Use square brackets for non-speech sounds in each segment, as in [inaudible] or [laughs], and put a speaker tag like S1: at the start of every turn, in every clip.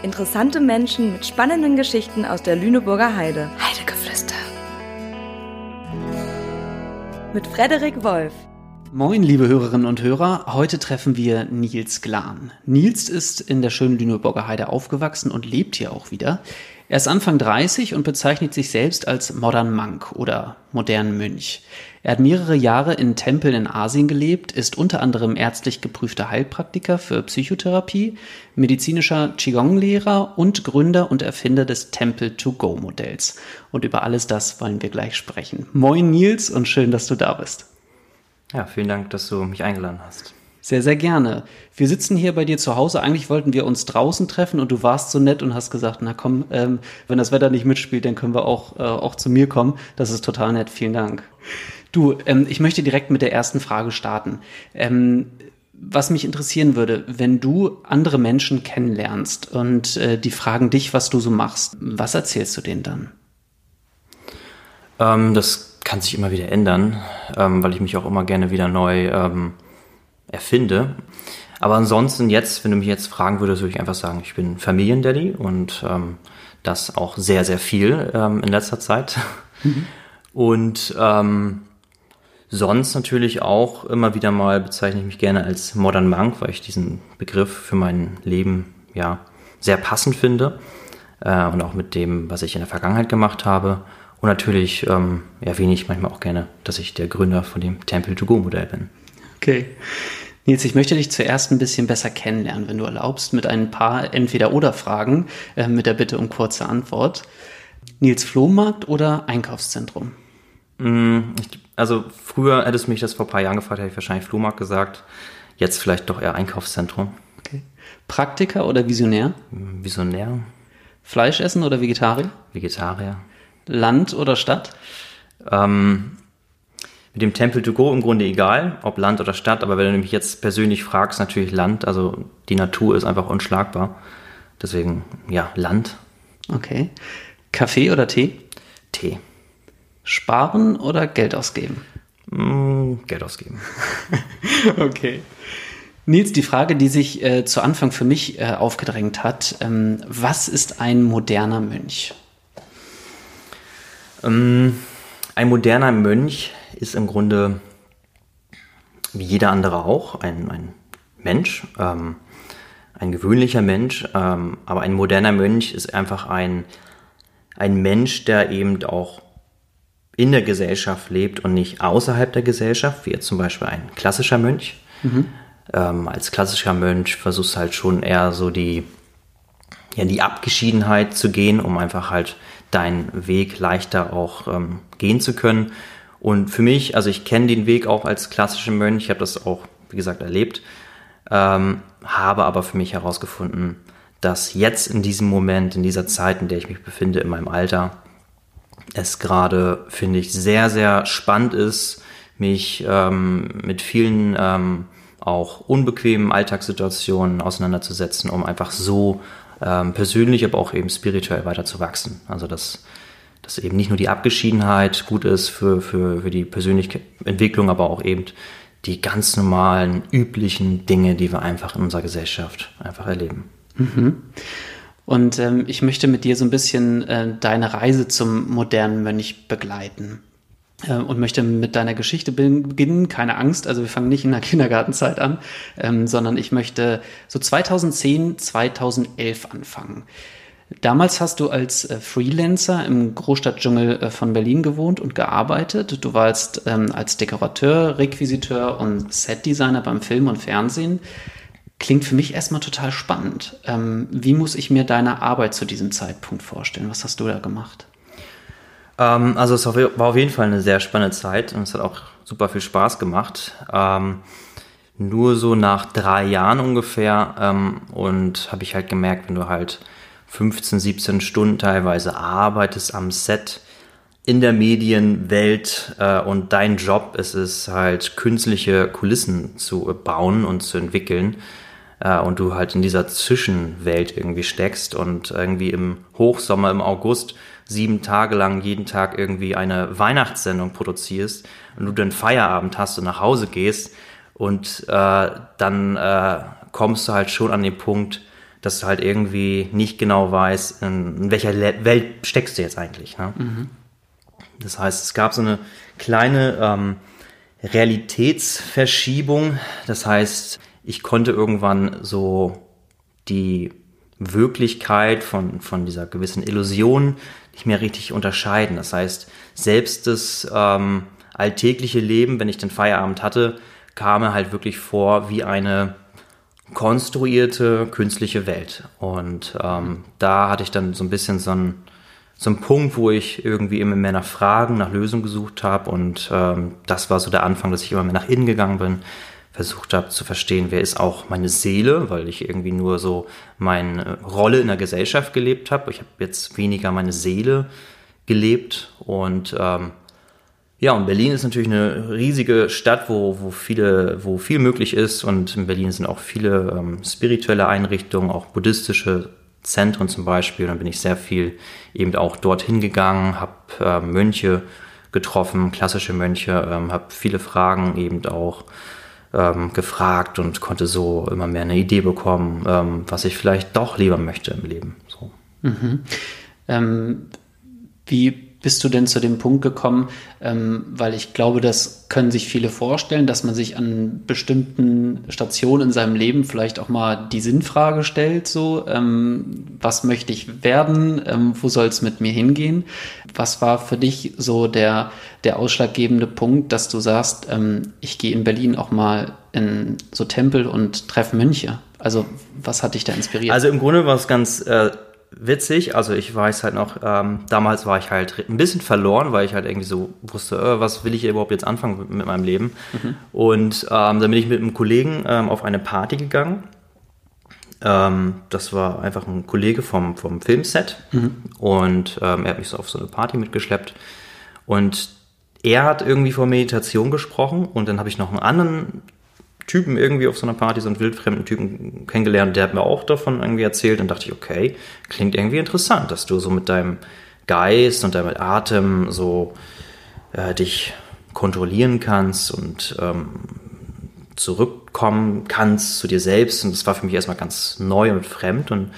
S1: Interessante Menschen mit spannenden Geschichten aus der Lüneburger Heide.
S2: Heidegeflüster.
S1: Mit Frederik Wolf.
S3: Moin, liebe Hörerinnen und Hörer. Heute treffen wir Nils Glan. Nils ist in der schönen Lüneburger Heide aufgewachsen und lebt hier auch wieder. Er ist Anfang 30 und bezeichnet sich selbst als Modern Monk oder modernen Mönch. Er hat mehrere Jahre in Tempeln in Asien gelebt, ist unter anderem ärztlich geprüfter Heilpraktiker für Psychotherapie, medizinischer Qigong-Lehrer und Gründer und Erfinder des Temple-to-Go-Modells. Und über alles das wollen wir gleich sprechen. Moin Nils und schön, dass du da bist.
S4: Ja, vielen Dank, dass du mich eingeladen hast.
S3: Sehr, sehr gerne. Wir sitzen hier bei dir zu Hause. Eigentlich wollten wir uns draußen treffen und du warst so nett und hast gesagt, na komm, ähm, wenn das Wetter nicht mitspielt, dann können wir auch, äh, auch zu mir kommen. Das ist total nett. Vielen Dank. Du, ähm, ich möchte direkt mit der ersten Frage starten. Ähm, was mich interessieren würde, wenn du andere Menschen kennenlernst und äh, die fragen dich, was du so machst, was erzählst du denen dann?
S4: Ähm, das kann sich immer wieder ändern, ähm, weil ich mich auch immer gerne wieder neu ähm, erfinde. Aber ansonsten jetzt, wenn du mich jetzt fragen würdest, würde ich einfach sagen, ich bin Familiendaddy und ähm, das auch sehr, sehr viel ähm, in letzter Zeit. Mhm. Und ähm, sonst natürlich auch immer wieder mal bezeichne ich mich gerne als Modern Monk, weil ich diesen Begriff für mein Leben ja sehr passend finde äh, und auch mit dem, was ich in der Vergangenheit gemacht habe. Und natürlich ähm, erwähne ich manchmal auch gerne, dass ich der Gründer von dem Temple-to-Go-Modell bin.
S3: Okay. Nils, ich möchte dich zuerst ein bisschen besser kennenlernen, wenn du erlaubst, mit ein paar Entweder-Oder-Fragen äh, mit der Bitte um kurze Antwort. Nils, Flohmarkt oder Einkaufszentrum?
S4: Mm, also früher hättest du mich das vor ein paar Jahren gefragt, hätte ich wahrscheinlich Flohmarkt gesagt. Jetzt vielleicht doch eher Einkaufszentrum.
S3: Okay. Praktiker oder Visionär?
S4: Mm, Visionär.
S3: Fleisch essen oder Vegetarier?
S4: Vegetarier.
S3: Land oder Stadt?
S4: Ähm, mit dem Temple to go im Grunde egal, ob Land oder Stadt, aber wenn du mich jetzt persönlich fragst, natürlich Land. Also die Natur ist einfach unschlagbar. Deswegen, ja, Land.
S3: Okay. Kaffee oder Tee?
S4: Tee.
S3: Sparen oder Geld ausgeben?
S4: Mm, Geld ausgeben. [laughs]
S3: okay. Nils, die Frage, die sich äh, zu Anfang für mich äh, aufgedrängt hat, ähm, was ist ein moderner Mönch?
S4: Ähm, ein moderner Mönch ist im Grunde wie jeder andere auch ein, ein Mensch, ähm, ein gewöhnlicher Mensch, ähm, aber ein moderner Mönch ist einfach ein, ein Mensch, der eben auch in der Gesellschaft lebt und nicht außerhalb der Gesellschaft, wie jetzt zum Beispiel ein klassischer Mönch. Mhm. Ähm, als klassischer Mönch versuchst du halt schon eher so die, ja, die Abgeschiedenheit zu gehen, um einfach halt deinen Weg leichter auch ähm, gehen zu können. Und für mich, also ich kenne den Weg auch als klassischer Mönch, ich habe das auch, wie gesagt, erlebt, ähm, habe aber für mich herausgefunden, dass jetzt in diesem Moment, in dieser Zeit, in der ich mich befinde, in meinem Alter, es gerade, finde ich, sehr, sehr spannend ist, mich ähm, mit vielen ähm, auch unbequemen Alltagssituationen auseinanderzusetzen, um einfach so ähm, persönlich, aber auch eben spirituell weiter zu wachsen. Also dass, dass eben nicht nur die Abgeschiedenheit gut ist für, für, für die persönliche Entwicklung, aber auch eben die ganz normalen, üblichen Dinge, die wir einfach in unserer Gesellschaft einfach erleben.
S3: Mhm. Und ähm, ich möchte mit dir so ein bisschen äh, deine Reise zum modernen Mönch begleiten äh, und möchte mit deiner Geschichte beginnen. Keine Angst, also wir fangen nicht in der [laughs] Kindergartenzeit an, ähm, sondern ich möchte so 2010, 2011 anfangen. Damals hast du als äh, Freelancer im Großstadtdschungel äh, von Berlin gewohnt und gearbeitet. Du warst ähm, als Dekorateur, Requisiteur und Setdesigner beim Film und Fernsehen. Klingt für mich erstmal total spannend. Ähm, wie muss ich mir deine Arbeit zu diesem Zeitpunkt vorstellen? Was hast du da gemacht?
S4: Ähm, also es war auf jeden Fall eine sehr spannende Zeit und es hat auch super viel Spaß gemacht. Ähm, nur so nach drei Jahren ungefähr ähm, und habe ich halt gemerkt, wenn du halt 15, 17 Stunden teilweise arbeitest am Set in der Medienwelt äh, und dein Job ist es halt künstliche Kulissen zu bauen und zu entwickeln äh, und du halt in dieser Zwischenwelt irgendwie steckst und irgendwie im Hochsommer, im August sieben Tage lang jeden Tag irgendwie eine Weihnachtssendung produzierst und du dann Feierabend hast und nach Hause gehst und äh, dann äh, kommst du halt schon an den Punkt, dass du halt irgendwie nicht genau weißt, in welcher Welt steckst du jetzt eigentlich. Ne? Mhm. Das heißt, es gab so eine kleine ähm, Realitätsverschiebung. Das heißt, ich konnte irgendwann so die Wirklichkeit von, von dieser gewissen Illusion nicht mehr richtig unterscheiden. Das heißt, selbst das ähm, alltägliche Leben, wenn ich den Feierabend hatte, kam mir halt wirklich vor wie eine konstruierte künstliche Welt. Und ähm, da hatte ich dann so ein bisschen so einen, so einen Punkt, wo ich irgendwie immer mehr nach Fragen, nach Lösungen gesucht habe. Und ähm, das war so der Anfang, dass ich immer mehr nach innen gegangen bin, versucht habe zu verstehen, wer ist auch meine Seele, weil ich irgendwie nur so meine Rolle in der Gesellschaft gelebt habe. Ich habe jetzt weniger meine Seele gelebt und ähm, ja, und Berlin ist natürlich eine riesige Stadt, wo, wo, viele, wo viel möglich ist. Und in Berlin sind auch viele ähm, spirituelle Einrichtungen, auch buddhistische Zentren zum Beispiel. Dann bin ich sehr viel eben auch dorthin gegangen, habe äh, Mönche getroffen, klassische Mönche, ähm, habe viele Fragen eben auch ähm, gefragt und konnte so immer mehr eine Idee bekommen, ähm, was ich vielleicht doch lieber möchte im Leben. So.
S3: Mhm. Ähm, wie bist du denn zu dem Punkt gekommen, ähm, weil ich glaube, das können sich viele vorstellen, dass man sich an bestimmten Stationen in seinem Leben vielleicht auch mal die Sinnfrage stellt, so, ähm, was möchte ich werden, ähm, wo soll es mit mir hingehen? Was war für dich so der, der ausschlaggebende Punkt, dass du sagst, ähm, ich gehe in Berlin auch mal in so Tempel und treffe Mönche? Also was hat dich da inspiriert?
S4: Also im Grunde war es ganz... Äh witzig. Also ich weiß halt noch, ähm, damals war ich halt ein bisschen verloren, weil ich halt irgendwie so wusste, äh, was will ich überhaupt jetzt anfangen mit, meinem Leben. Mhm. Und ähm, dann bin ich mit einem Kollegen ähm, auf eine Party gegangen. Ähm, das war einfach ein Kollege vom, vom Filmset. Mhm. Und ähm, er hat mich so auf so eine Party mitgeschleppt. Und er hat irgendwie von Meditation gesprochen und dann habe ich noch einen anderen Typen irgendwie auf so einer Party, so einen wildfremden Typen kennengelernt, der hat mir auch davon irgendwie erzählt und dachte ich, okay, klingt irgendwie interessant, dass du so mit deinem Geist und deinem Atem so äh, dich kontrollieren kannst und ähm, zurückkommen kannst zu dir selbst. Und das war für mich erstmal ganz neu und fremd und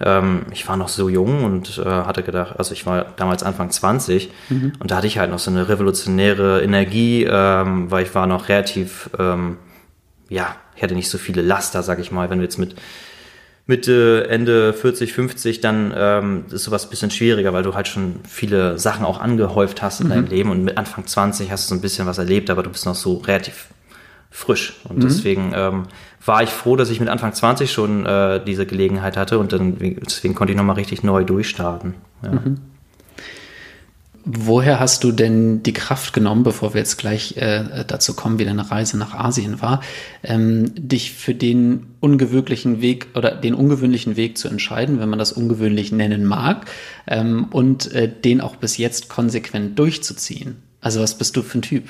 S4: ähm, ich war noch so jung und äh, hatte gedacht, also ich war damals Anfang 20 mhm. und da hatte ich halt noch so eine revolutionäre Energie, ähm, weil ich war noch relativ ähm, ja, ich hatte nicht so viele Laster, sag ich mal. Wenn du jetzt mit Mitte, Ende 40, 50, dann ähm, ist sowas ein bisschen schwieriger, weil du halt schon viele Sachen auch angehäuft hast in mhm. deinem Leben und mit Anfang 20 hast du so ein bisschen was erlebt, aber du bist noch so relativ frisch. Und mhm. deswegen ähm, war ich froh, dass ich mit Anfang 20 schon äh, diese Gelegenheit hatte und dann deswegen konnte ich nochmal richtig neu durchstarten. Ja. Mhm.
S3: Woher hast du denn die Kraft genommen, bevor wir jetzt gleich äh, dazu kommen, wie deine Reise nach Asien war, ähm, dich für den ungewöhnlichen Weg oder den ungewöhnlichen Weg zu entscheiden, wenn man das ungewöhnlich nennen mag, ähm, und äh, den auch bis jetzt konsequent durchzuziehen? Also was bist du für ein Typ?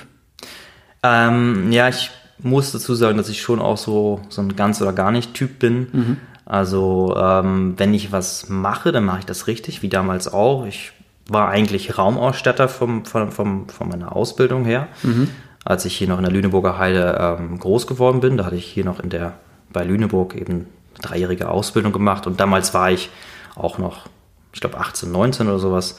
S4: Ähm, ja, ich muss dazu sagen, dass ich schon auch so, so ein ganz oder gar nicht Typ bin. Mhm. Also ähm, wenn ich was mache, dann mache ich das richtig, wie damals auch. Ich war eigentlich Raumausstatter vom, vom, vom, von meiner Ausbildung her. Mhm. Als ich hier noch in der Lüneburger Heide ähm, groß geworden bin, da hatte ich hier noch in der, bei Lüneburg eben eine dreijährige Ausbildung gemacht und damals war ich auch noch, ich glaube 18, 19 oder sowas.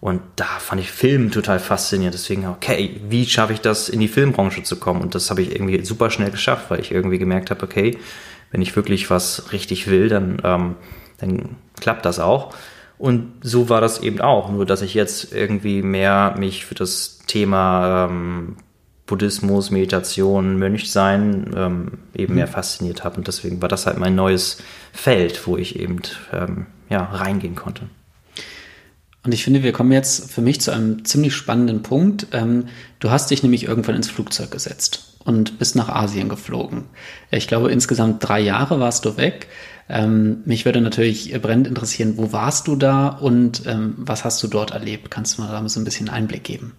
S4: Und da fand ich Film total faszinierend. Deswegen, okay, wie schaffe ich das, in die Filmbranche zu kommen? Und das habe ich irgendwie super schnell geschafft, weil ich irgendwie gemerkt habe, okay, wenn ich wirklich was richtig will, dann, ähm, dann klappt das auch. Und so war das eben auch, nur dass ich jetzt irgendwie mehr mich für das Thema ähm, Buddhismus, Meditation, Mönchsein ähm, eben mhm. mehr fasziniert habe. Und deswegen war das halt mein neues Feld, wo ich eben ähm, ja, reingehen konnte.
S3: Und ich finde, wir kommen jetzt für mich zu einem ziemlich spannenden Punkt. Ähm, du hast dich nämlich irgendwann ins Flugzeug gesetzt und bist nach Asien geflogen. Ich glaube, insgesamt drei Jahre warst du weg. Ähm, mich würde natürlich brennend interessieren, wo warst du da und ähm, was hast du dort erlebt? Kannst du mal da so ein bisschen Einblick geben?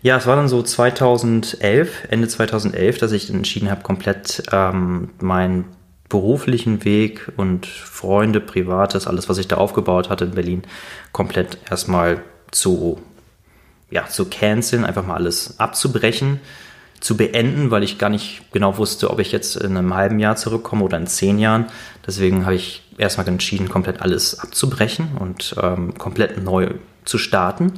S4: Ja, es war dann so 2011, Ende 2011, dass ich entschieden habe, komplett ähm, meinen beruflichen Weg und Freunde, Privates, alles, was ich da aufgebaut hatte in Berlin, komplett erstmal zu, ja, zu canceln, einfach mal alles abzubrechen zu beenden, weil ich gar nicht genau wusste, ob ich jetzt in einem halben Jahr zurückkomme oder in zehn Jahren. Deswegen habe ich erstmal entschieden, komplett alles abzubrechen und ähm, komplett neu zu starten.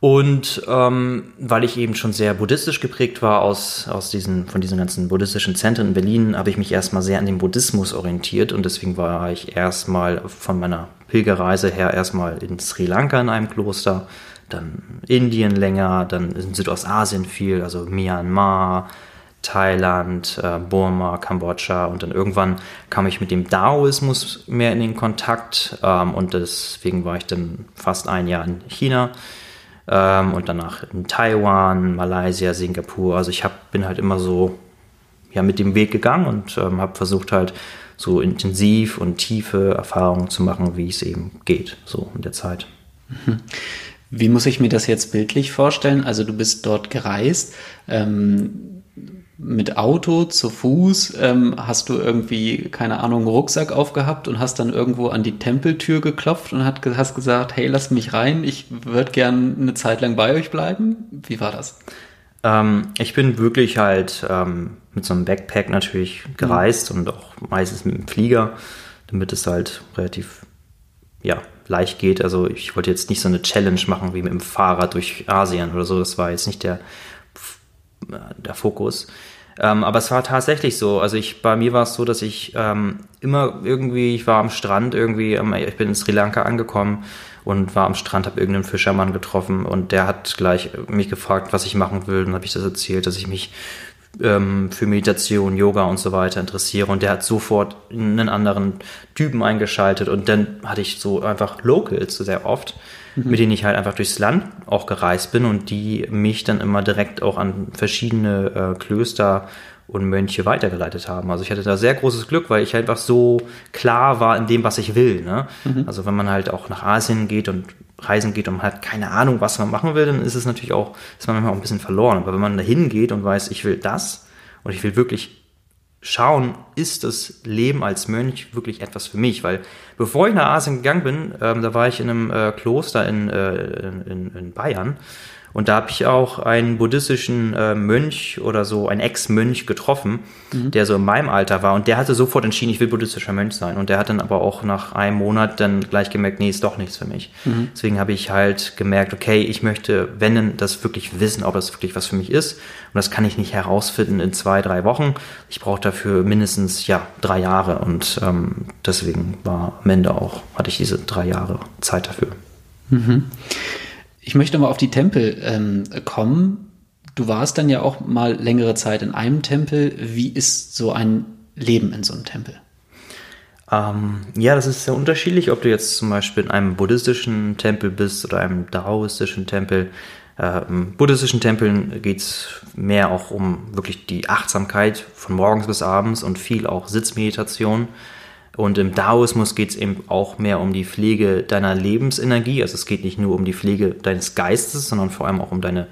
S4: Und ähm, weil ich eben schon sehr buddhistisch geprägt war aus, aus diesen, von diesen ganzen buddhistischen Zentren in Berlin, habe ich mich erstmal sehr an den Buddhismus orientiert und deswegen war ich erstmal von meiner Pilgerreise her erstmal in Sri Lanka in einem Kloster, dann Indien länger, dann in Südostasien viel, also Myanmar, Thailand, äh, Burma, Kambodscha und dann irgendwann kam ich mit dem Daoismus mehr in den Kontakt ähm, und deswegen war ich dann fast ein Jahr in China ähm, und danach in Taiwan, Malaysia, Singapur. Also ich hab, bin halt immer so ja, mit dem Weg gegangen und ähm, habe versucht halt so intensiv und tiefe Erfahrungen zu machen, wie es eben geht, so in der Zeit.
S3: Mhm. Wie muss ich mir das jetzt bildlich vorstellen? Also du bist dort gereist. Ähm mit Auto zu Fuß ähm, hast du irgendwie, keine Ahnung, einen Rucksack aufgehabt und hast dann irgendwo an die Tempeltür geklopft und hat, hast gesagt, hey, lasst mich rein, ich würde gern eine Zeit lang bei euch bleiben. Wie war das?
S4: Ähm, ich bin wirklich halt ähm, mit so einem Backpack natürlich gereist mhm. und auch meistens mit dem Flieger, damit es halt relativ ja, leicht geht. Also ich wollte jetzt nicht so eine Challenge machen wie mit dem Fahrrad durch Asien oder so. Das war jetzt nicht der der Fokus. Ähm, aber es war tatsächlich so. Also ich, bei mir war es so, dass ich ähm, immer irgendwie, ich war am Strand irgendwie, ähm, ich bin in Sri Lanka angekommen und war am Strand, habe irgendeinen Fischermann getroffen und der hat gleich mich gefragt, was ich machen will. Und habe ich das erzählt, dass ich mich ähm, für Meditation, Yoga und so weiter interessiere. Und der hat sofort einen anderen Typen eingeschaltet und dann hatte ich so einfach Locals sehr oft mhm. mit denen ich halt einfach durchs Land auch gereist bin und die mich dann immer direkt auch an verschiedene äh, Klöster und Mönche weitergeleitet haben. Also ich hatte da sehr großes Glück, weil ich einfach so klar war in dem, was ich will. Ne? Mhm. Also wenn man halt auch nach Asien geht und reisen geht und man hat keine Ahnung, was man machen will, dann ist es natürlich auch, ist man manchmal auch ein bisschen verloren. Aber wenn man da hingeht und weiß, ich will das und ich will wirklich schauen, ist das Leben als Mönch wirklich etwas für mich? Weil bevor ich nach Asien gegangen bin, ähm, da war ich in einem äh, Kloster in, äh, in, in Bayern und da habe ich auch einen buddhistischen äh, Mönch oder so, einen Ex-Mönch getroffen, mhm. der so in meinem Alter war. Und der hatte sofort entschieden, ich will buddhistischer Mönch sein. Und der hat dann aber auch nach einem Monat dann gleich gemerkt, nee, ist doch nichts für mich. Mhm. Deswegen habe ich halt gemerkt, okay, ich möchte, wenn denn das wirklich wissen, ob das wirklich was für mich ist. Und das kann ich nicht herausfinden in zwei, drei Wochen. Ich brauche dafür mindestens, ja, drei Jahre. Und ähm, deswegen war am Ende auch, hatte ich diese drei Jahre Zeit dafür.
S3: Mhm. Ich möchte mal auf die Tempel ähm, kommen. Du warst dann ja auch mal längere Zeit in einem Tempel. Wie ist so ein Leben in so einem Tempel?
S4: Ähm, ja, das ist sehr unterschiedlich, ob du jetzt zum Beispiel in einem buddhistischen Tempel bist oder einem daoistischen Tempel. Äh, Im buddhistischen Tempeln geht es mehr auch um wirklich die Achtsamkeit von morgens bis abends und viel auch Sitzmeditation. Und im Daoismus geht es eben auch mehr um die Pflege deiner Lebensenergie. Also es geht nicht nur um die Pflege deines Geistes, sondern vor allem auch um deine,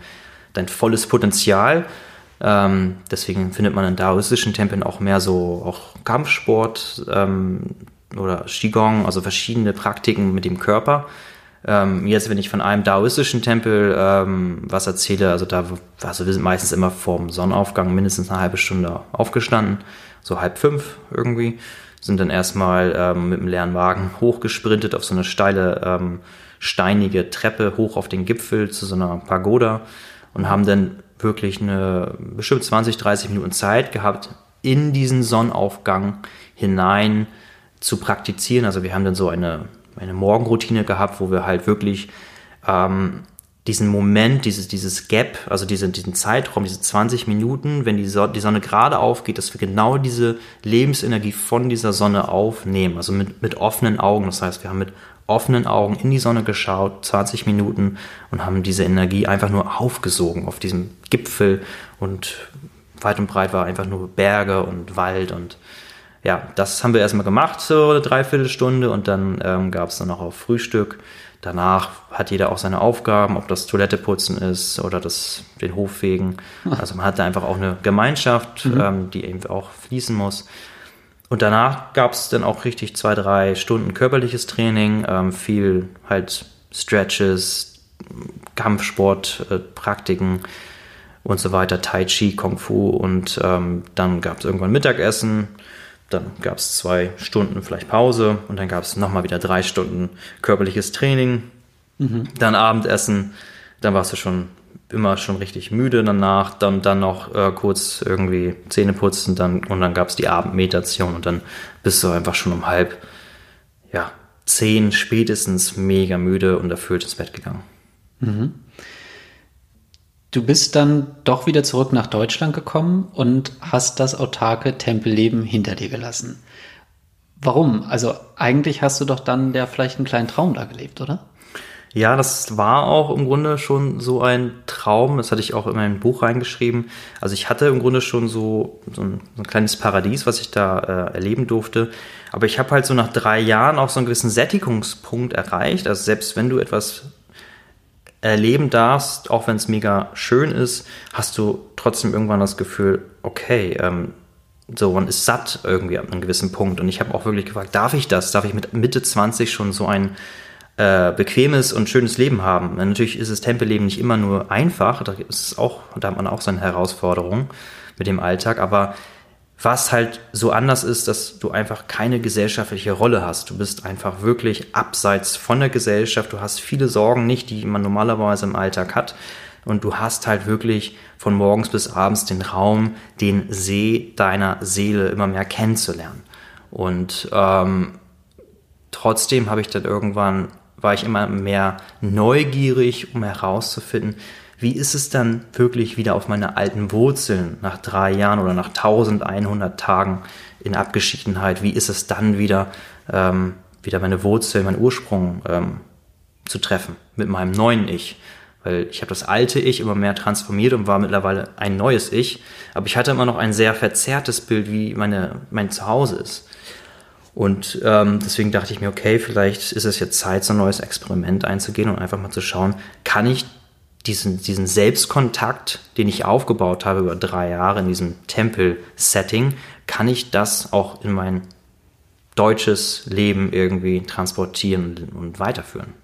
S4: dein volles Potenzial. Ähm, deswegen findet man in daoistischen Tempeln auch mehr so auch Kampfsport ähm, oder Qigong, also verschiedene Praktiken mit dem Körper. Ähm, jetzt, wenn ich von einem daoistischen Tempel ähm, was erzähle, also da, also wir sind meistens immer vorm Sonnenaufgang mindestens eine halbe Stunde aufgestanden, so halb fünf irgendwie sind dann erstmal ähm, mit dem leeren Wagen hochgesprintet auf so eine steile, ähm, steinige Treppe hoch auf den Gipfel zu so einer Pagoda und haben dann wirklich eine bestimmt 20, 30 Minuten Zeit gehabt, in diesen Sonnenaufgang hinein zu praktizieren. Also wir haben dann so eine, eine Morgenroutine gehabt, wo wir halt wirklich ähm, diesen Moment, dieses, dieses Gap, also diesen, diesen Zeitraum, diese 20 Minuten, wenn die, so die Sonne gerade aufgeht, dass wir genau diese Lebensenergie von dieser Sonne aufnehmen, also mit, mit offenen Augen. Das heißt, wir haben mit offenen Augen in die Sonne geschaut, 20 Minuten und haben diese Energie einfach nur aufgesogen auf diesem Gipfel. Und weit und breit war einfach nur Berge und Wald und ja, das haben wir erstmal gemacht, so eine Dreiviertelstunde. Und dann ähm, gab es dann noch auf Frühstück Danach hat jeder auch seine Aufgaben, ob das Toilette putzen ist oder das, den Hof fegen. Also man hat da einfach auch eine Gemeinschaft, mhm. ähm, die eben auch fließen muss. Und danach gab es dann auch richtig zwei, drei Stunden körperliches Training, ähm, viel halt Stretches, Kampfsport, äh, Praktiken. und so weiter, Tai Chi, Kung Fu und ähm, dann gab es irgendwann Mittagessen, dann gab es zwei Stunden vielleicht Pause und dann gab es nochmal wieder drei Stunden körperliches Training, mhm. dann Abendessen, dann warst du schon immer schon richtig müde danach, dann, dann noch äh, kurz irgendwie Zähne putzen dann, und dann gab es die Abendmeditation und dann bist du einfach schon um halb, ja, zehn spätestens mega müde und erfüllt ins Bett gegangen. Mhm.
S3: Du bist dann doch wieder zurück nach Deutschland gekommen und hast das autarke Tempelleben hinter dir gelassen. Warum? Also eigentlich hast du doch dann der vielleicht einen kleinen Traum da gelebt, oder?
S4: Ja, das war auch im Grunde schon so ein Traum. Das hatte ich auch in mein Buch reingeschrieben. Also ich hatte im Grunde schon so, so, ein, so ein kleines Paradies, was ich da äh, erleben durfte. Aber ich habe halt so nach drei Jahren auch so einen gewissen Sättigungspunkt erreicht. Also selbst wenn du etwas erleben darfst, auch wenn es mega schön ist, hast du trotzdem irgendwann das Gefühl, okay, ähm, so, man ist satt irgendwie an einem gewissen Punkt. Und ich habe auch wirklich gefragt, darf ich das? Darf ich mit Mitte 20 schon so ein äh, bequemes und schönes Leben haben. Natürlich ist das Tempelleben nicht immer nur einfach, da, ist auch, da hat man auch seine Herausforderungen mit dem Alltag, aber was halt so anders ist, dass du einfach keine gesellschaftliche Rolle hast. Du bist einfach wirklich abseits von der Gesellschaft. Du hast viele Sorgen nicht, die man normalerweise im Alltag hat. Und du hast halt wirklich von morgens bis abends den Raum, den See deiner Seele immer mehr kennenzulernen. Und ähm, trotzdem habe ich dann irgendwann war ich immer mehr neugierig, um herauszufinden, wie ist es dann wirklich wieder auf meine alten Wurzeln nach drei Jahren oder nach 1100 Tagen in Abgeschiedenheit, wie ist es dann wieder, ähm, wieder meine Wurzeln, meinen Ursprung ähm, zu treffen mit meinem neuen Ich. Weil ich habe das alte Ich immer mehr transformiert und war mittlerweile ein neues Ich. Aber ich hatte immer noch ein sehr verzerrtes Bild, wie meine, mein Zuhause ist. Und ähm, deswegen dachte ich mir, okay, vielleicht ist es jetzt Zeit, so ein neues Experiment einzugehen und einfach mal zu schauen, kann ich diesen, diesen Selbstkontakt, den ich aufgebaut habe über drei Jahre in diesem Tempel-Setting, kann ich das auch in mein deutsches Leben irgendwie transportieren und weiterführen?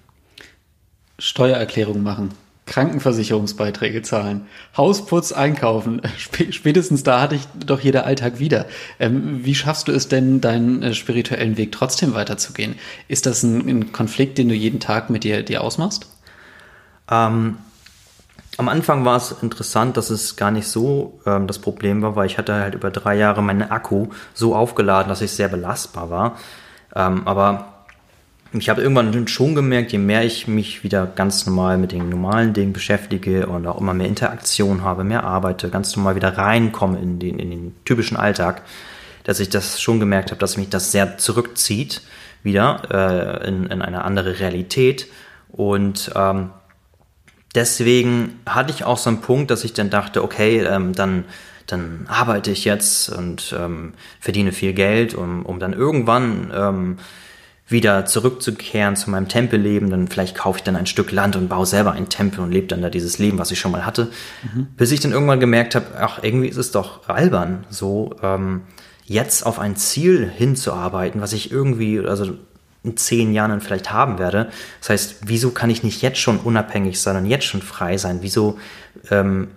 S3: Steuererklärung machen. Krankenversicherungsbeiträge zahlen, Hausputz einkaufen. [laughs] Spätestens da hatte ich doch hier der Alltag wieder. Ähm, wie schaffst du es denn, deinen äh, spirituellen Weg trotzdem weiterzugehen? Ist das ein, ein, Konflikt, den du jeden Tag mit dir, dir ausmachst?
S4: Ähm, am Anfang war es interessant, dass es gar nicht so ähm, das Problem war, weil ich hatte halt über drei Jahre meinen Akku so aufgeladen, dass ich sehr belastbar war. Ähm, aber ich habe irgendwann schon gemerkt, je mehr ich mich wieder ganz normal mit den normalen Dingen beschäftige und auch immer mehr Interaktion habe, mehr arbeite, ganz normal wieder reinkomme in den, in den typischen Alltag, dass ich das schon gemerkt habe, dass mich das sehr zurückzieht wieder äh, in, in eine andere Realität. Und ähm, deswegen hatte ich auch so einen Punkt, dass ich dann dachte, okay, ähm, dann dann arbeite ich jetzt und ähm, verdiene viel Geld, um, um dann irgendwann ähm, wieder zurückzukehren zu meinem Tempelleben, dann vielleicht kaufe ich dann ein Stück Land und baue selber einen Tempel und lebe dann da dieses Leben, was ich schon mal hatte, mhm. bis ich dann irgendwann gemerkt habe, ach, irgendwie ist es doch albern, so ähm, jetzt auf ein Ziel hinzuarbeiten, was ich irgendwie, also in zehn Jahren dann vielleicht haben werde. Das heißt, wieso kann ich nicht jetzt schon unabhängig sein und jetzt schon frei sein? Wieso ähm,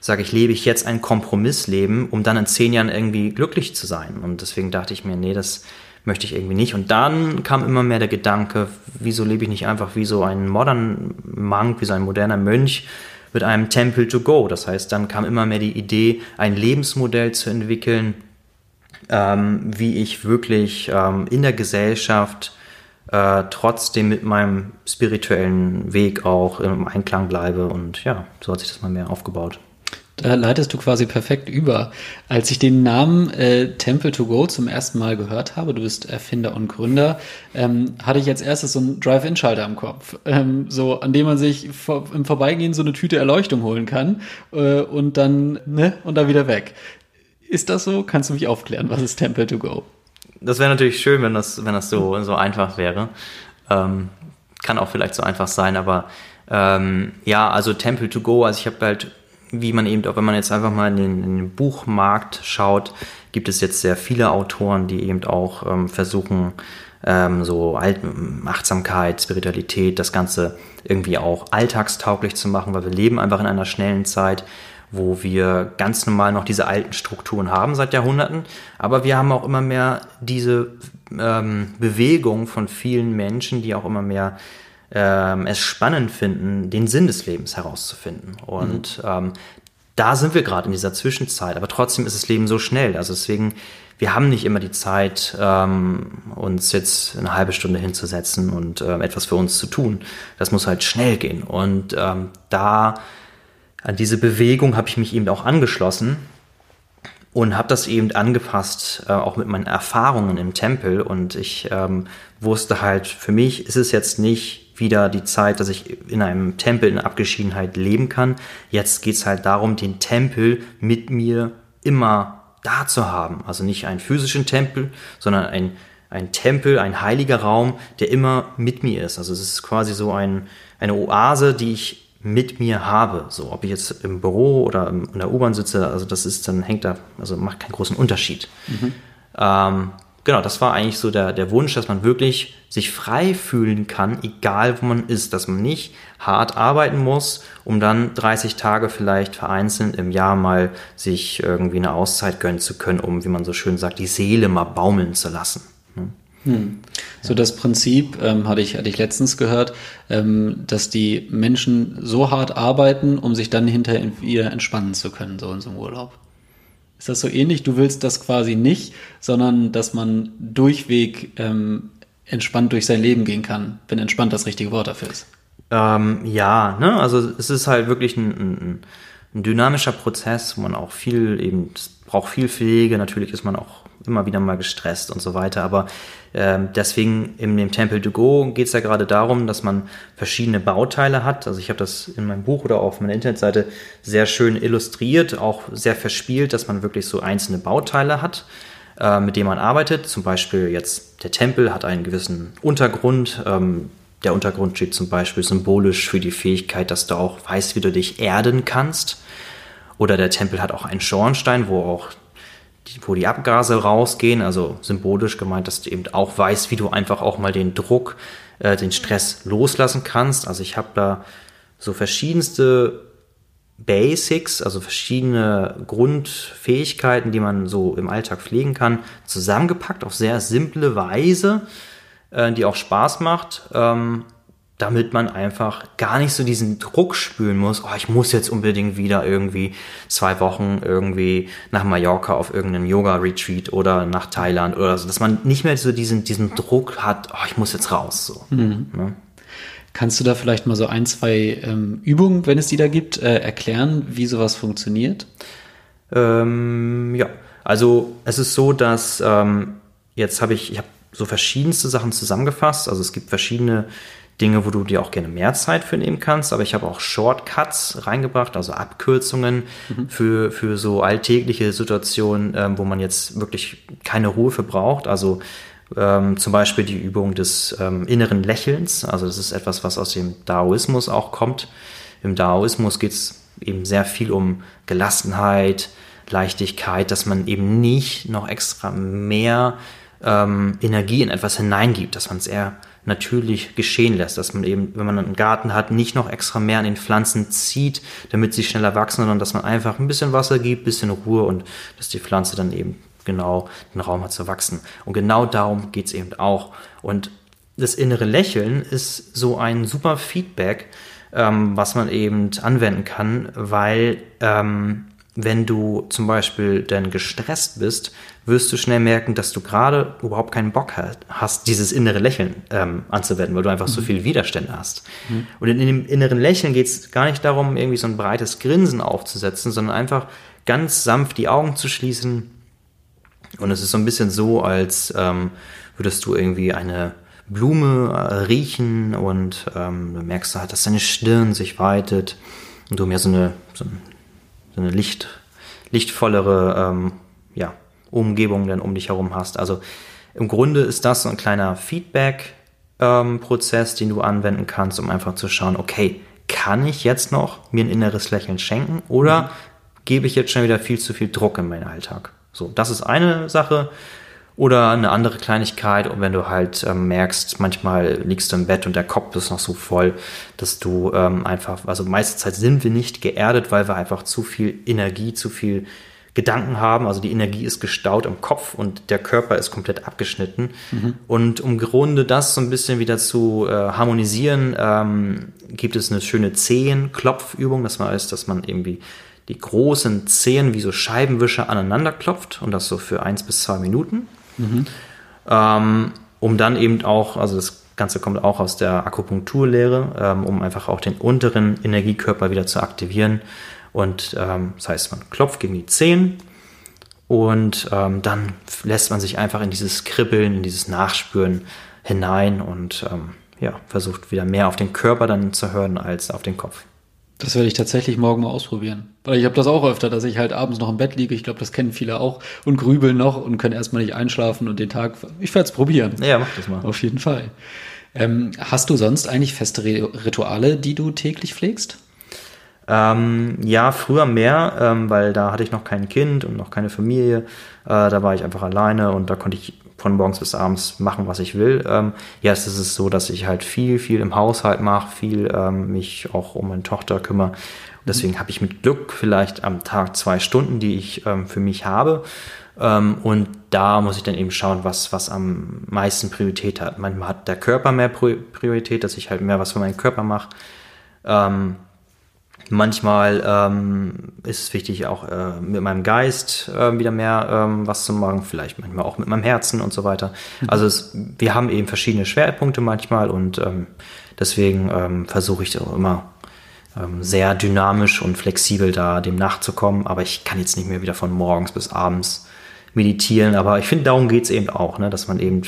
S4: sage ich, lebe ich jetzt ein Kompromissleben, um dann in zehn Jahren irgendwie glücklich zu sein? Und deswegen dachte ich mir, nee, das möchte ich irgendwie nicht. Und dann kam immer mehr der Gedanke, wieso lebe ich nicht einfach wie so ein modern Monk, wie so ein moderner Mönch mit einem Temple to go. Das heißt, dann kam immer mehr die Idee, ein Lebensmodell zu entwickeln, ähm, wie ich wirklich ähm, in der Gesellschaft äh, trotzdem mit meinem spirituellen Weg auch im Einklang bleibe. Und ja, so hat sich das mal mehr aufgebaut.
S3: Da leitest du quasi perfekt über. Als ich den Namen äh, Temple to Go zum ersten Mal gehört habe, du bist Erfinder und Gründer, ähm, hatte ich als erstes so einen Drive-In-Schalter im Kopf, ähm, so an dem man sich vor, im Vorbeigehen so eine Tüte Erleuchtung holen kann äh, und dann ne und dann wieder weg. Ist das so? Kannst du mich aufklären? Was ist Temple to Go?
S4: Das wäre natürlich schön, wenn das, wenn das so, so einfach wäre. Ähm, kann auch vielleicht so einfach sein, aber ähm, ja, also Temple to Go, also ich habe halt wie man eben, auch wenn man jetzt einfach mal in den, in den Buchmarkt schaut, gibt es jetzt sehr viele Autoren, die eben auch ähm, versuchen, ähm, so Alt Achtsamkeit, Spiritualität, das Ganze irgendwie auch alltagstauglich zu machen, weil wir leben einfach in einer schnellen Zeit. Wo wir ganz normal noch diese alten Strukturen haben seit Jahrhunderten, aber wir haben auch immer mehr diese ähm, Bewegung von vielen Menschen, die auch immer mehr ähm, es spannend finden, den Sinn des Lebens herauszufinden. Und mhm. ähm, da sind wir gerade in dieser Zwischenzeit, aber trotzdem ist das Leben so schnell. Also deswegen, wir haben nicht immer die Zeit, ähm, uns jetzt eine halbe Stunde hinzusetzen und äh, etwas für uns zu tun. Das muss halt schnell gehen. Und ähm, da an diese Bewegung habe ich mich eben auch angeschlossen und habe das eben angepasst, äh, auch mit meinen Erfahrungen im Tempel. Und ich ähm, wusste halt, für mich ist es jetzt nicht wieder die Zeit, dass ich in einem Tempel in Abgeschiedenheit leben kann. Jetzt geht es halt darum, den Tempel mit mir immer da zu haben. Also nicht einen physischen Tempel, sondern ein, ein Tempel, ein heiliger Raum, der immer mit mir ist. Also es ist quasi so ein, eine Oase, die ich mit mir habe. So, ob ich jetzt im Büro oder in der U-Bahn sitze, also das ist, dann hängt da, also macht keinen großen Unterschied. Mhm. Ähm, genau, das war eigentlich so der, der Wunsch, dass man wirklich sich frei fühlen kann, egal wo man ist, dass man nicht hart arbeiten muss, um dann 30 Tage vielleicht vereinzelt im Jahr mal sich irgendwie eine Auszeit gönnen zu können, um, wie man so schön sagt, die Seele mal baumeln zu lassen.
S3: Hm. So das Prinzip ähm, hatte ich hatte ich letztens gehört, ähm, dass die Menschen so hart arbeiten, um sich dann hinterher wieder entspannen zu können, so in so einem Urlaub. Ist das so ähnlich? Du willst das quasi nicht, sondern dass man durchweg ähm, entspannt durch sein Leben gehen kann, wenn entspannt das richtige Wort dafür ist.
S4: Ähm, ja, ne? Also es ist halt wirklich ein, ein, ein dynamischer Prozess, wo man auch viel eben braucht viel Pflege. Natürlich ist man auch immer wieder mal gestresst und so weiter. Aber ähm, deswegen in dem Temple to Go geht es ja gerade darum, dass man verschiedene Bauteile hat. Also ich habe das in meinem Buch oder auf meiner Internetseite sehr schön illustriert, auch sehr verspielt, dass man wirklich so einzelne Bauteile hat, äh, mit denen man arbeitet. Zum Beispiel jetzt der Tempel hat einen gewissen Untergrund. Ähm, der Untergrund steht zum Beispiel symbolisch für die Fähigkeit, dass du auch weißt, wie du dich erden kannst. Oder der Tempel hat auch einen Schornstein, wo auch wo die Abgase rausgehen, also symbolisch gemeint, dass du eben auch weißt, wie du einfach auch mal den Druck, äh, den Stress loslassen kannst. Also ich habe da so verschiedenste Basics, also verschiedene Grundfähigkeiten, die man so im Alltag pflegen kann, zusammengepackt auf sehr simple Weise, äh, die auch Spaß macht. Ähm, damit man einfach gar nicht so diesen Druck spüren muss, oh, ich muss jetzt unbedingt wieder irgendwie zwei Wochen irgendwie nach Mallorca auf irgendeinen Yoga-Retreat oder nach Thailand oder so, dass man nicht mehr so diesen, diesen Druck hat, oh, ich muss jetzt raus. So. Mhm.
S3: Ne? Kannst du da vielleicht mal so ein, zwei ähm, Übungen, wenn es die da gibt, äh, erklären, wie sowas funktioniert?
S4: Ähm, ja, also es ist so, dass ähm, jetzt habe ich, ich habe so verschiedenste Sachen zusammengefasst. Also es gibt verschiedene Dinge, wo du dir auch gerne mehr Zeit für nehmen kannst, aber ich habe auch Shortcuts reingebracht, also Abkürzungen mhm. für, für so alltägliche Situationen, ähm, wo man jetzt wirklich keine Ruhe für braucht. Also ähm, zum Beispiel die Übung des ähm, inneren Lächelns. Also das ist etwas, was aus dem Daoismus auch kommt. Im Daoismus geht es eben sehr viel um Gelassenheit, Leichtigkeit, dass man eben nicht noch extra mehr ähm, Energie in etwas hineingibt, dass man es eher natürlich geschehen lässt, dass man eben, wenn man einen Garten hat, nicht noch extra mehr an den Pflanzen zieht, damit sie schneller wachsen, sondern dass man einfach ein bisschen Wasser gibt, ein bisschen Ruhe und dass die Pflanze dann eben genau den Raum hat zu wachsen. Und genau darum geht es eben auch. Und das innere Lächeln ist so ein super Feedback, ähm, was man eben anwenden kann, weil ähm, wenn du zum Beispiel dann gestresst bist, wirst du schnell merken, dass du gerade überhaupt keinen Bock hast, dieses innere Lächeln ähm, anzuwenden, weil du einfach mhm. so viele Widerstände hast. Mhm. Und in dem inneren Lächeln geht es gar nicht darum, irgendwie so ein breites Grinsen aufzusetzen, sondern einfach ganz sanft die Augen zu schließen. Und es ist so ein bisschen so, als ähm, würdest du irgendwie eine Blume äh, riechen und ähm, du merkst halt, dass deine Stirn sich weitet und du mehr so eine, so, so eine Licht, lichtvollere ähm, Umgebung dann um dich herum hast. Also im Grunde ist das so ein kleiner Feedback-Prozess, ähm, den du anwenden kannst, um einfach zu schauen, okay, kann ich jetzt noch mir ein inneres Lächeln schenken oder mhm. gebe ich jetzt schon wieder viel zu viel Druck in meinen Alltag? So, das ist eine Sache. Oder eine andere Kleinigkeit, und wenn du halt ähm, merkst, manchmal liegst du im Bett und der Kopf ist noch so voll, dass du ähm, einfach, also meiste Zeit sind wir nicht geerdet, weil wir einfach zu viel Energie, zu viel Gedanken haben. Also die Energie ist gestaut im Kopf und der Körper ist komplett abgeschnitten. Mhm. Und um Grunde das so ein bisschen wieder zu äh, harmonisieren, ähm, gibt es eine schöne Zehenklopfübung. Das heißt, dass man irgendwie die großen Zehen wie so Scheibenwischer aneinander klopft und das so für eins bis zwei Minuten. Mhm. Ähm, um dann eben auch, also das Ganze kommt auch aus der Akupunkturlehre, ähm, um einfach auch den unteren Energiekörper wieder zu aktivieren. Und ähm, das heißt, man klopft gegen die Zehen und ähm, dann lässt man sich einfach in dieses Kribbeln, in dieses Nachspüren hinein und ähm, ja, versucht wieder mehr auf den Körper dann zu hören als auf den Kopf.
S3: Das werde ich tatsächlich morgen mal ausprobieren. Weil ich habe das auch öfter, dass ich halt abends noch im Bett liege. Ich glaube, das kennen viele auch und grübeln noch und können erstmal nicht einschlafen und den Tag. Ich werde es probieren.
S4: Ja, mach das mal.
S3: Auf jeden Fall. Ähm, hast du sonst eigentlich feste Rituale, die du täglich pflegst?
S4: Ähm, ja, früher mehr, ähm, weil da hatte ich noch kein Kind und noch keine Familie. Äh, da war ich einfach alleine und da konnte ich von morgens bis abends machen, was ich will. Ähm, jetzt ist es so, dass ich halt viel, viel im Haushalt mache, viel ähm, mich auch um meine Tochter kümmere. Deswegen habe ich mit Glück vielleicht am Tag zwei Stunden, die ich ähm, für mich habe. Ähm, und da muss ich dann eben schauen, was, was am meisten Priorität hat. Manchmal hat der Körper mehr Priorität, dass ich halt mehr was für meinen Körper mache. Ähm, Manchmal ähm, ist es wichtig, auch äh, mit meinem Geist äh, wieder mehr ähm, was zu machen, vielleicht manchmal auch mit meinem Herzen und so weiter. Mhm. Also es, wir haben eben verschiedene Schwerpunkte manchmal und ähm, deswegen ähm, versuche ich auch immer ähm, sehr dynamisch und flexibel da dem nachzukommen. Aber ich kann jetzt nicht mehr wieder von morgens bis abends meditieren. Aber ich finde, darum geht es eben auch, ne? dass man eben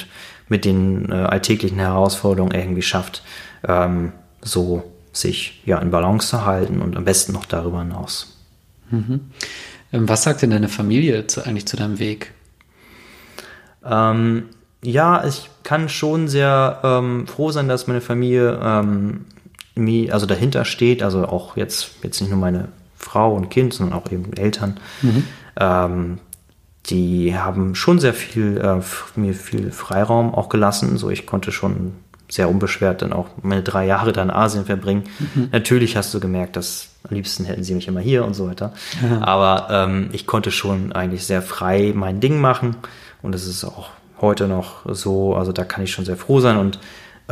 S4: mit den äh, alltäglichen Herausforderungen irgendwie schafft, ähm, so sich ja in Balance zu halten und am besten noch darüber hinaus.
S3: Mhm. Ähm, was sagt denn deine Familie zu, eigentlich zu deinem Weg?
S4: Ähm, ja, ich kann schon sehr ähm, froh sein, dass meine Familie ähm, also dahinter steht, also auch jetzt, jetzt nicht nur meine Frau und Kind, sondern auch eben Eltern. Mhm. Ähm, die haben schon sehr viel, äh, mir viel Freiraum auch gelassen. So, ich konnte schon sehr unbeschwert dann auch meine drei Jahre da in Asien verbringen. Mhm. Natürlich hast du gemerkt, dass am liebsten hätten sie mich immer hier und so weiter. Ja. Aber ähm, ich konnte schon eigentlich sehr frei mein Ding machen und es ist auch heute noch so, also da kann ich schon sehr froh sein und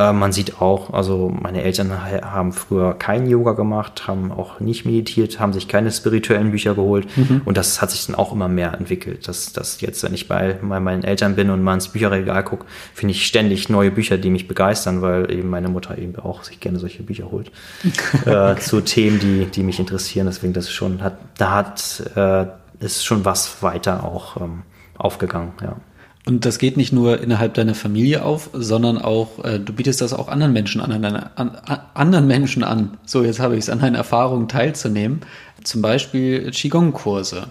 S4: äh, man sieht auch, also meine Eltern haben früher kein Yoga gemacht, haben auch nicht meditiert, haben sich keine spirituellen Bücher geholt. Mhm. Und das hat sich dann auch immer mehr entwickelt. Dass, dass jetzt, wenn ich bei, bei meinen Eltern bin und mal ins Bücherregal gucke, finde ich ständig neue Bücher, die mich begeistern, weil eben meine Mutter eben auch sich gerne solche Bücher holt. [laughs] äh, zu Themen, die, die mich interessieren. Deswegen, das ist schon, hat, da hat, äh, ist schon was weiter auch ähm, aufgegangen, ja.
S3: Und das geht nicht nur innerhalb deiner Familie auf, sondern auch, äh, du bietest das auch anderen Menschen an, an, an, an anderen Menschen an. So, jetzt habe ich es an deinen Erfahrungen teilzunehmen. Zum Beispiel Qigong-Kurse.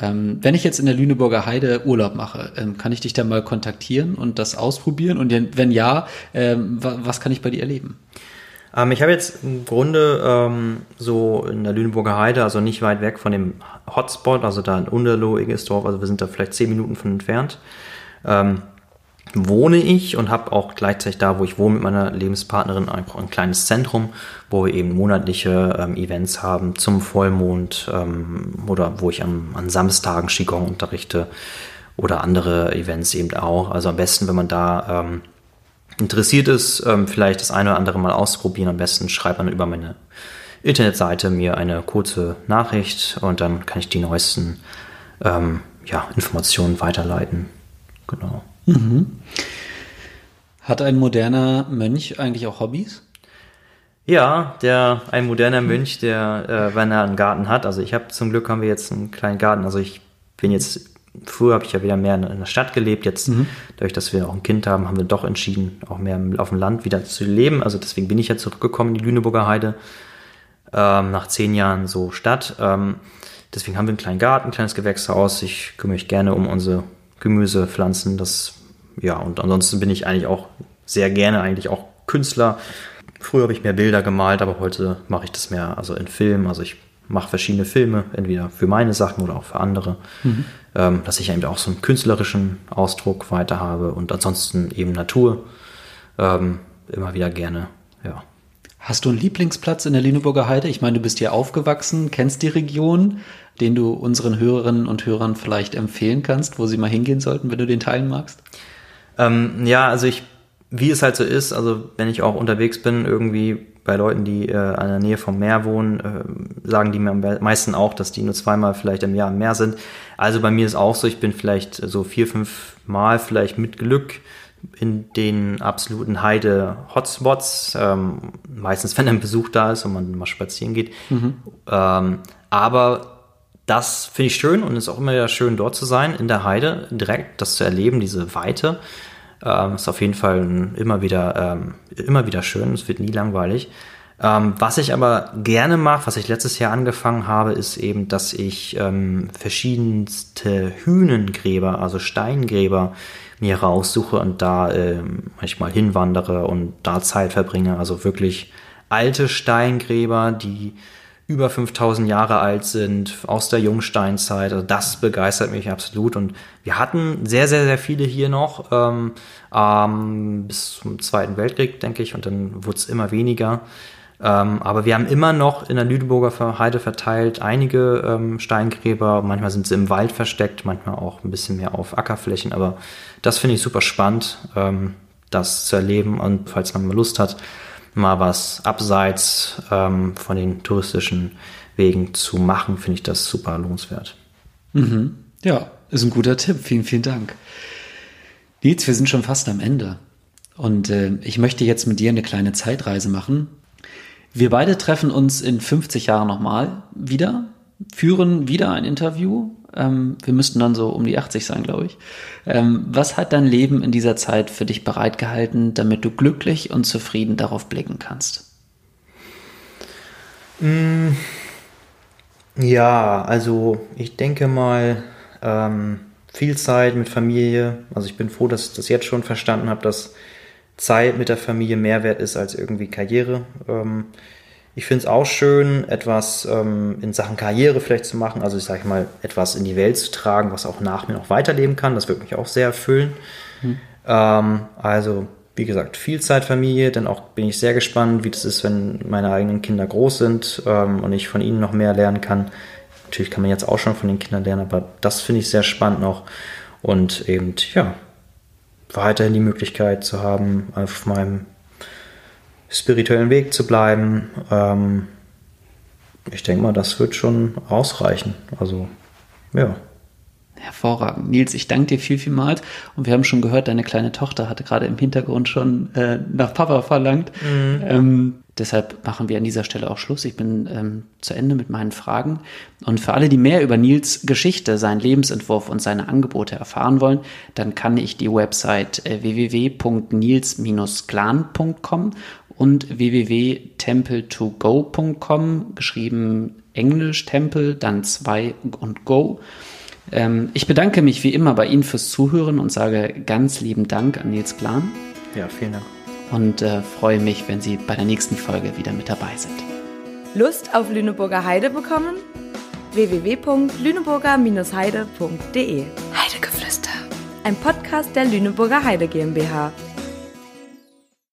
S3: Ähm, wenn ich jetzt in der Lüneburger Heide Urlaub mache, ähm, kann ich dich da mal kontaktieren und das ausprobieren? Und wenn ja, ähm, was kann ich bei dir erleben?
S4: Ähm, ich habe jetzt im Grunde ähm, so in der Lüneburger Heide, also nicht weit weg von dem Hotspot, also da in Unterloh, Egesdorf, also wir sind da vielleicht zehn Minuten von entfernt, ähm, wohne ich und habe auch gleichzeitig da, wo ich wohne mit meiner Lebenspartnerin, einfach ein kleines Zentrum, wo wir eben monatliche ähm, Events haben zum Vollmond ähm, oder wo ich am, an Samstagen Qigong unterrichte oder andere Events eben auch. Also am besten, wenn man da ähm, interessiert ist, ähm, vielleicht das eine oder andere mal ausprobieren. Am besten schreibt man über meine Internetseite mir eine kurze Nachricht und dann kann ich die neuesten ähm, ja, Informationen weiterleiten. Genau. Mhm.
S3: Hat ein moderner Mönch eigentlich auch Hobbys?
S4: Ja, der ein moderner Mönch, der, äh, wenn er einen Garten hat, also ich habe zum Glück haben wir jetzt einen kleinen Garten, also ich bin jetzt früher habe ich ja wieder mehr in der Stadt gelebt. Jetzt, mhm. dadurch, dass wir auch ein Kind haben, haben wir doch entschieden, auch mehr auf dem Land wieder zu leben. Also deswegen bin ich ja zurückgekommen in die Lüneburger Heide ähm, nach zehn Jahren so Stadt. Ähm, deswegen haben wir einen kleinen Garten, ein kleines Gewächshaus. Ich kümmere mich gerne um unsere Gemüsepflanzen. Das, ja, und ansonsten bin ich eigentlich auch sehr gerne eigentlich auch Künstler. Früher habe ich mehr Bilder gemalt, aber heute mache ich das mehr also in Film. Also ich mache verschiedene Filme, entweder für meine Sachen oder auch für andere, mhm. ähm, dass ich eben auch so einen künstlerischen Ausdruck weiter habe und ansonsten eben Natur ähm, immer wieder gerne, ja.
S3: Hast du einen Lieblingsplatz in der Lüneburger Heide? Ich meine, du bist hier aufgewachsen, kennst die Region, den du unseren Hörerinnen und Hörern vielleicht empfehlen kannst, wo sie mal hingehen sollten, wenn du den teilen magst?
S4: Ähm, ja, also ich, wie es halt so ist, also wenn ich auch unterwegs bin, irgendwie bei Leuten, die äh, in der Nähe vom Meer wohnen, äh, sagen die mir am meisten auch, dass die nur zweimal vielleicht im Jahr im Meer sind. Also bei mir ist auch so, ich bin vielleicht so vier, fünf Mal vielleicht mit Glück in den absoluten Heide-Hotspots, ähm, meistens wenn ein Besuch da ist und man mal spazieren geht. Mhm. Ähm, aber das finde ich schön und ist auch immer wieder schön, dort zu sein, in der Heide, direkt das zu erleben, diese Weite. Ähm, ist auf jeden Fall immer wieder, ähm, immer wieder schön, es wird nie langweilig. Ähm, was ich aber gerne mache, was ich letztes Jahr angefangen habe, ist eben, dass ich ähm, verschiedenste Hünengräber, also Steingräber, mir raussuche und da äh, manchmal hinwandere und da Zeit verbringe. Also wirklich alte Steingräber, die über 5000 Jahre alt sind, aus der Jungsteinzeit. Also das begeistert mich absolut. Und wir hatten sehr, sehr, sehr viele hier noch ähm, ähm, bis zum Zweiten Weltkrieg, denke ich. Und dann wurde es immer weniger. Ähm, aber wir haben immer noch in der Lüneburger Heide verteilt einige ähm, Steingräber. Manchmal sind sie im Wald versteckt, manchmal auch ein bisschen mehr auf Ackerflächen. Aber das finde ich super spannend, ähm, das zu erleben. Und falls man mal Lust hat, mal was abseits ähm, von den touristischen Wegen zu machen, finde ich das super lohnenswert.
S3: Mhm. Ja, ist ein guter Tipp. Vielen, vielen Dank. Nils, wir sind schon fast am Ende. Und äh, ich möchte jetzt mit dir eine kleine Zeitreise machen. Wir beide treffen uns in 50 Jahren nochmal wieder, führen wieder ein Interview ähm, wir müssten dann so um die 80 sein, glaube ich. Ähm, was hat dein Leben in dieser Zeit für dich bereitgehalten, damit du glücklich und zufrieden darauf blicken kannst?
S4: Mm, ja, also ich denke mal, ähm, viel Zeit mit Familie. Also ich bin froh, dass ich das jetzt schon verstanden habe, dass Zeit mit der Familie mehr wert ist als irgendwie Karriere. Ähm, ich finde es auch schön, etwas ähm, in Sachen Karriere vielleicht zu machen. Also ich sage mal, etwas in die Welt zu tragen, was auch nach mir noch weiterleben kann. Das würde mich auch sehr erfüllen. Mhm. Ähm, also wie gesagt, viel Zeit Familie. Dann auch bin ich sehr gespannt, wie das ist, wenn meine eigenen Kinder groß sind ähm, und ich von ihnen noch mehr lernen kann. Natürlich kann man jetzt auch schon von den Kindern lernen, aber das finde ich sehr spannend noch. Und eben, ja, weiterhin die Möglichkeit zu haben, auf meinem spirituellen Weg zu bleiben. Ähm, ich denke mal, das wird schon ausreichen. Also, ja.
S3: Hervorragend. Nils, ich danke dir viel, vielmals. Und wir haben schon gehört, deine kleine Tochter hatte gerade im Hintergrund schon äh, nach Papa verlangt. Mhm. Ähm, deshalb machen wir an dieser Stelle auch Schluss. Ich bin ähm, zu Ende mit meinen Fragen. Und für alle, die mehr über Nils Geschichte, seinen Lebensentwurf und seine Angebote erfahren wollen, dann kann ich die Website äh, www.nils-clan.com und www.temple2go.com, geschrieben Englisch Tempel, dann 2 und Go. Ähm, ich bedanke mich wie immer bei Ihnen fürs Zuhören und sage ganz lieben Dank an Nils Klan.
S4: Ja, vielen Dank.
S3: Und äh, freue mich, wenn Sie bei der nächsten Folge wieder mit dabei sind.
S1: Lust auf Lüneburger Heide bekommen? www.lüneburger-heide.de
S3: Heidegeflüster.
S1: Ein Podcast der Lüneburger Heide GmbH.